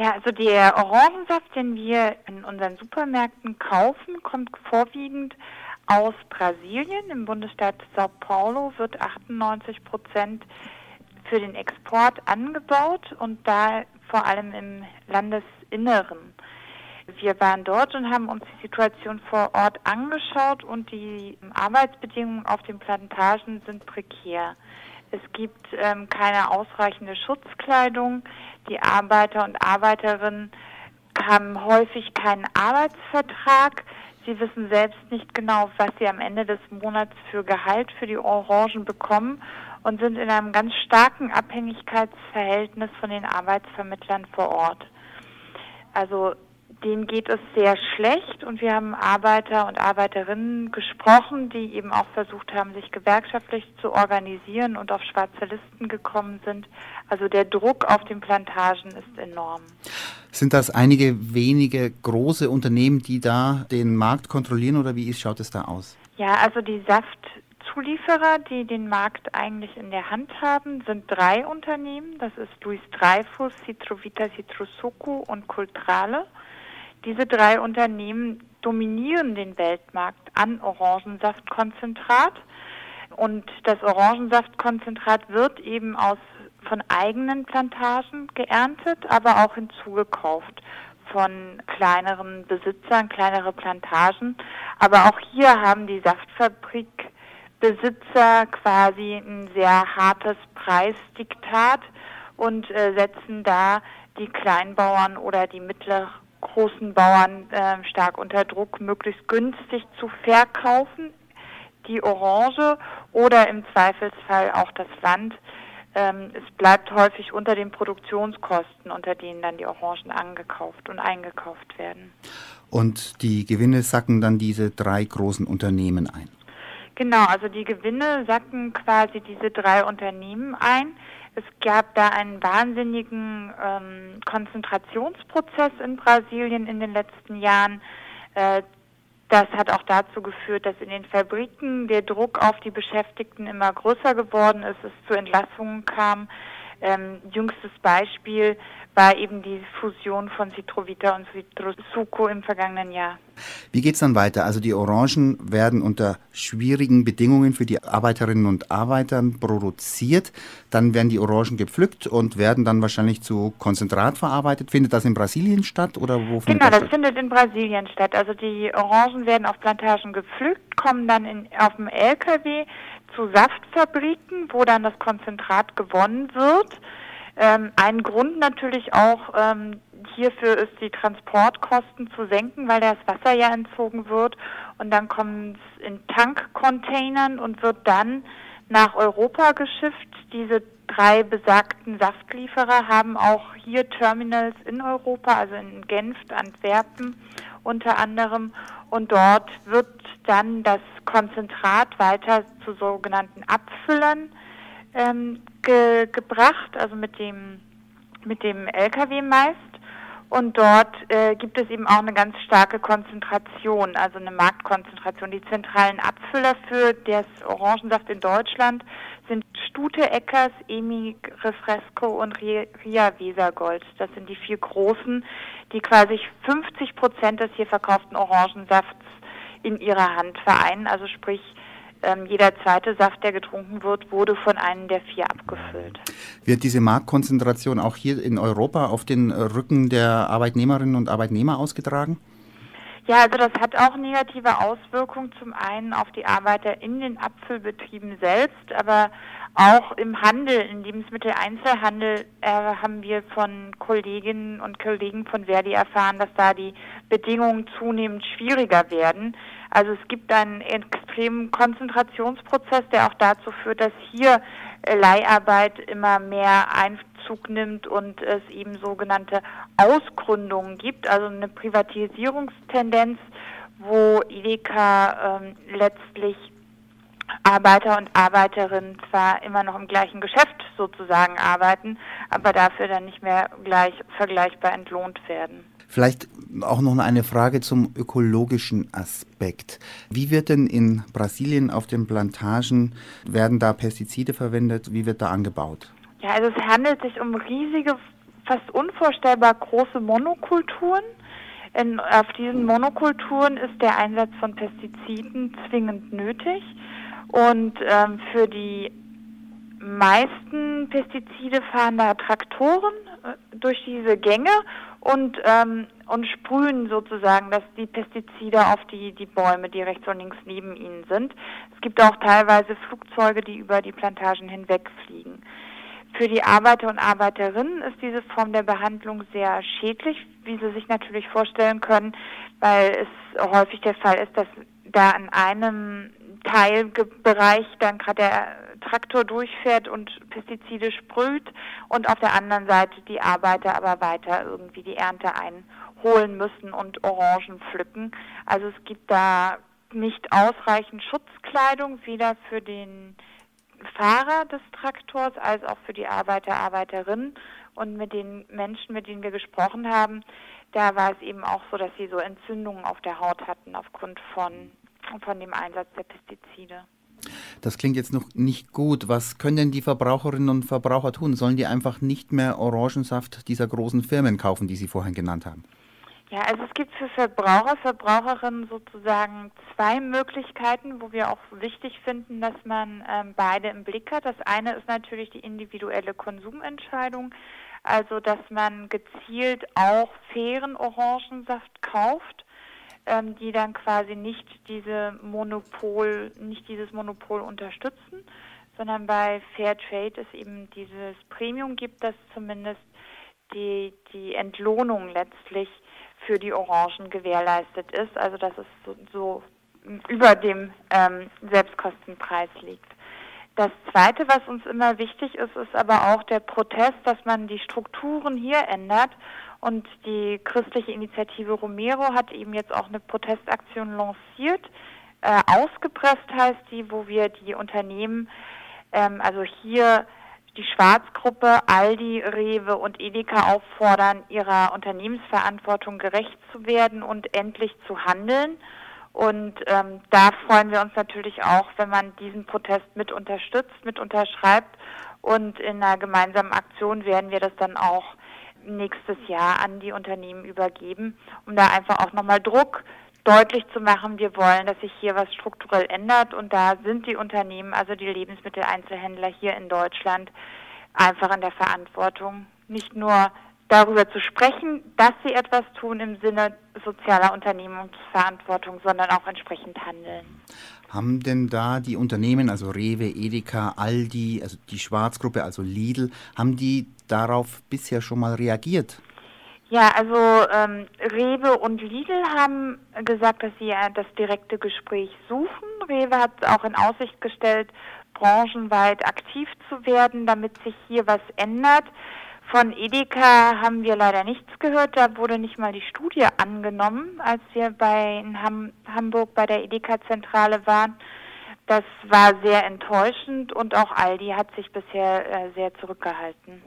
Ja, also der Orangensaft, den wir in unseren Supermärkten kaufen, kommt vorwiegend aus Brasilien. Im Bundesstaat Sao Paulo wird 98 Prozent für den Export angebaut und da vor allem im Landesinneren. Wir waren dort und haben uns die Situation vor Ort angeschaut und die Arbeitsbedingungen auf den Plantagen sind prekär. Es gibt ähm, keine ausreichende Schutzkleidung. Die Arbeiter und Arbeiterinnen haben häufig keinen Arbeitsvertrag. Sie wissen selbst nicht genau, was sie am Ende des Monats für Gehalt für die Orangen bekommen und sind in einem ganz starken Abhängigkeitsverhältnis von den Arbeitsvermittlern vor Ort. Also denen geht es sehr schlecht und wir haben Arbeiter und Arbeiterinnen gesprochen, die eben auch versucht haben, sich gewerkschaftlich zu organisieren und auf schwarze Listen gekommen sind. Also der Druck auf den Plantagen ist enorm. Sind das einige wenige große Unternehmen, die da den Markt kontrollieren oder wie schaut es da aus? Ja, also die Saftzulieferer, die den Markt eigentlich in der Hand haben, sind drei Unternehmen. Das ist Luis Dreyfus, Citrovita Citrosuku und Cultrale. Diese drei Unternehmen dominieren den Weltmarkt an Orangensaftkonzentrat. Und das Orangensaftkonzentrat wird eben aus, von eigenen Plantagen geerntet, aber auch hinzugekauft von kleineren Besitzern, kleinere Plantagen. Aber auch hier haben die Saftfabrikbesitzer quasi ein sehr hartes Preisdiktat und äh, setzen da die Kleinbauern oder die mittleren großen Bauern äh, stark unter Druck, möglichst günstig zu verkaufen, die Orange oder im Zweifelsfall auch das Land. Ähm, es bleibt häufig unter den Produktionskosten, unter denen dann die Orangen angekauft und eingekauft werden. Und die Gewinne sacken dann diese drei großen Unternehmen ein? Genau, also die Gewinne sacken quasi diese drei Unternehmen ein. Es gab da einen wahnsinnigen ähm, Konzentrationsprozess in Brasilien in den letzten Jahren. Äh, das hat auch dazu geführt, dass in den Fabriken der Druck auf die Beschäftigten immer größer geworden ist, es zu Entlassungen kam. Ähm, jüngstes Beispiel war eben die Fusion von Citrovita und Citrosuco im vergangenen Jahr. Wie geht es dann weiter? Also die Orangen werden unter schwierigen Bedingungen für die Arbeiterinnen und Arbeiter produziert. Dann werden die Orangen gepflückt und werden dann wahrscheinlich zu Konzentrat verarbeitet. Findet das in Brasilien statt oder wo findet genau, das, das statt? findet in Brasilien statt. Also die Orangen werden auf Plantagen gepflückt, kommen dann in, auf dem LKW zu Saftfabriken, wo dann das Konzentrat gewonnen wird. Ähm, ein Grund natürlich auch ähm, hierfür ist, die Transportkosten zu senken, weil das Wasser ja entzogen wird und dann kommt es in Tankcontainern und wird dann nach Europa geschifft. Diese drei besagten Saftlieferer haben auch hier Terminals in Europa, also in Genf, Antwerpen unter anderem. Und dort wird dann das Konzentrat weiter zu sogenannten Abfüllern ähm, ge gebracht, also mit dem, mit dem LKW meist. Und dort äh, gibt es eben auch eine ganz starke Konzentration, also eine Marktkonzentration. Die zentralen Abfüller für das Orangensaft in Deutschland sind Stute Eckers, Emi Refresco und Ria Wesergold. Das sind die vier großen, die quasi 50 Prozent des hier verkauften Orangensafts in ihrer Hand vereinen. Also sprich, ähm, jeder zweite Saft, der getrunken wird, wurde von einem der vier abgefüllt. Wird diese Marktkonzentration auch hier in Europa auf den Rücken der Arbeitnehmerinnen und Arbeitnehmer ausgetragen? Ja, also das hat auch negative Auswirkungen zum einen auf die Arbeiter in den Abfüllbetrieben selbst, aber auch im Handel, im Lebensmitteleinzelhandel äh, haben wir von Kolleginnen und Kollegen von Verdi erfahren, dass da die Bedingungen zunehmend schwieriger werden. Also es gibt einen extremen Konzentrationsprozess, der auch dazu führt, dass hier äh, Leiharbeit immer mehr Einzug nimmt und es eben sogenannte Ausgründungen gibt, also eine Privatisierungstendenz, wo Edeka ähm, letztlich Arbeiter und Arbeiterinnen zwar immer noch im gleichen Geschäft sozusagen arbeiten, aber dafür dann nicht mehr gleich vergleichbar entlohnt werden. Vielleicht auch noch eine Frage zum ökologischen Aspekt. Wie wird denn in Brasilien auf den Plantagen, werden da Pestizide verwendet? Wie wird da angebaut? Ja, also es handelt sich um riesige fast unvorstellbar große Monokulturen. In, auf diesen Monokulturen ist der Einsatz von Pestiziden zwingend nötig. Und ähm, für die meisten Pestizide fahren da Traktoren äh, durch diese Gänge und, ähm, und sprühen sozusagen dass die Pestizide auf die, die Bäume, die rechts und links neben ihnen sind. Es gibt auch teilweise Flugzeuge, die über die Plantagen hinwegfliegen. Für die Arbeiter und Arbeiterinnen ist diese Form der Behandlung sehr schädlich, wie Sie sich natürlich vorstellen können, weil es häufig der Fall ist, dass da in einem Teilbereich dann gerade der Traktor durchfährt und Pestizide sprüht und auf der anderen Seite die Arbeiter aber weiter irgendwie die Ernte einholen müssen und Orangen pflücken. Also es gibt da nicht ausreichend Schutzkleidung, weder für den Fahrer des Traktors als auch für die Arbeiter, Arbeiterinnen. Und mit den Menschen, mit denen wir gesprochen haben, da war es eben auch so, dass sie so Entzündungen auf der Haut hatten aufgrund von, von dem Einsatz der Pestizide. Das klingt jetzt noch nicht gut. Was können denn die Verbraucherinnen und Verbraucher tun? Sollen die einfach nicht mehr Orangensaft dieser großen Firmen kaufen, die Sie vorhin genannt haben? Ja, also es gibt für Verbraucher, Verbraucherinnen sozusagen zwei Möglichkeiten, wo wir auch wichtig finden, dass man ähm, beide im Blick hat. Das eine ist natürlich die individuelle Konsumentscheidung, also dass man gezielt auch fairen Orangensaft kauft ähm, die dann quasi nicht diese Monopol, nicht dieses Monopol unterstützen, sondern bei Fair Trade es eben dieses Premium gibt, das zumindest die, die Entlohnung letztlich für die Orangen gewährleistet ist, also dass es so, so über dem ähm, Selbstkostenpreis liegt. Das Zweite, was uns immer wichtig ist, ist aber auch der Protest, dass man die Strukturen hier ändert und die christliche Initiative Romero hat eben jetzt auch eine Protestaktion lanciert. Äh, ausgepresst heißt die, wo wir die Unternehmen, ähm, also hier die Schwarzgruppe, Aldi, Rewe und Edeka auffordern, ihrer Unternehmensverantwortung gerecht zu werden und endlich zu handeln. Und ähm, da freuen wir uns natürlich auch, wenn man diesen Protest mit unterstützt, mit unterschreibt. Und in einer gemeinsamen Aktion werden wir das dann auch nächstes Jahr an die Unternehmen übergeben, um da einfach auch nochmal Druck deutlich zu machen, wir wollen, dass sich hier was strukturell ändert und da sind die Unternehmen, also die Lebensmitteleinzelhändler hier in Deutschland, einfach in der Verantwortung, nicht nur darüber zu sprechen, dass sie etwas tun im Sinne sozialer Unternehmensverantwortung, sondern auch entsprechend handeln. Haben denn da die Unternehmen, also Rewe, Edeka, Aldi, also die Schwarzgruppe, also Lidl, haben die darauf bisher schon mal reagiert? Ja, also ähm, Rewe und Lidl haben gesagt, dass sie das direkte Gespräch suchen. Rewe hat auch in Aussicht gestellt, branchenweit aktiv zu werden, damit sich hier was ändert. Von Edeka haben wir leider nichts gehört. Da wurde nicht mal die Studie angenommen, als wir bei in Ham Hamburg bei der Edeka-Zentrale waren. Das war sehr enttäuschend und auch Aldi hat sich bisher äh, sehr zurückgehalten.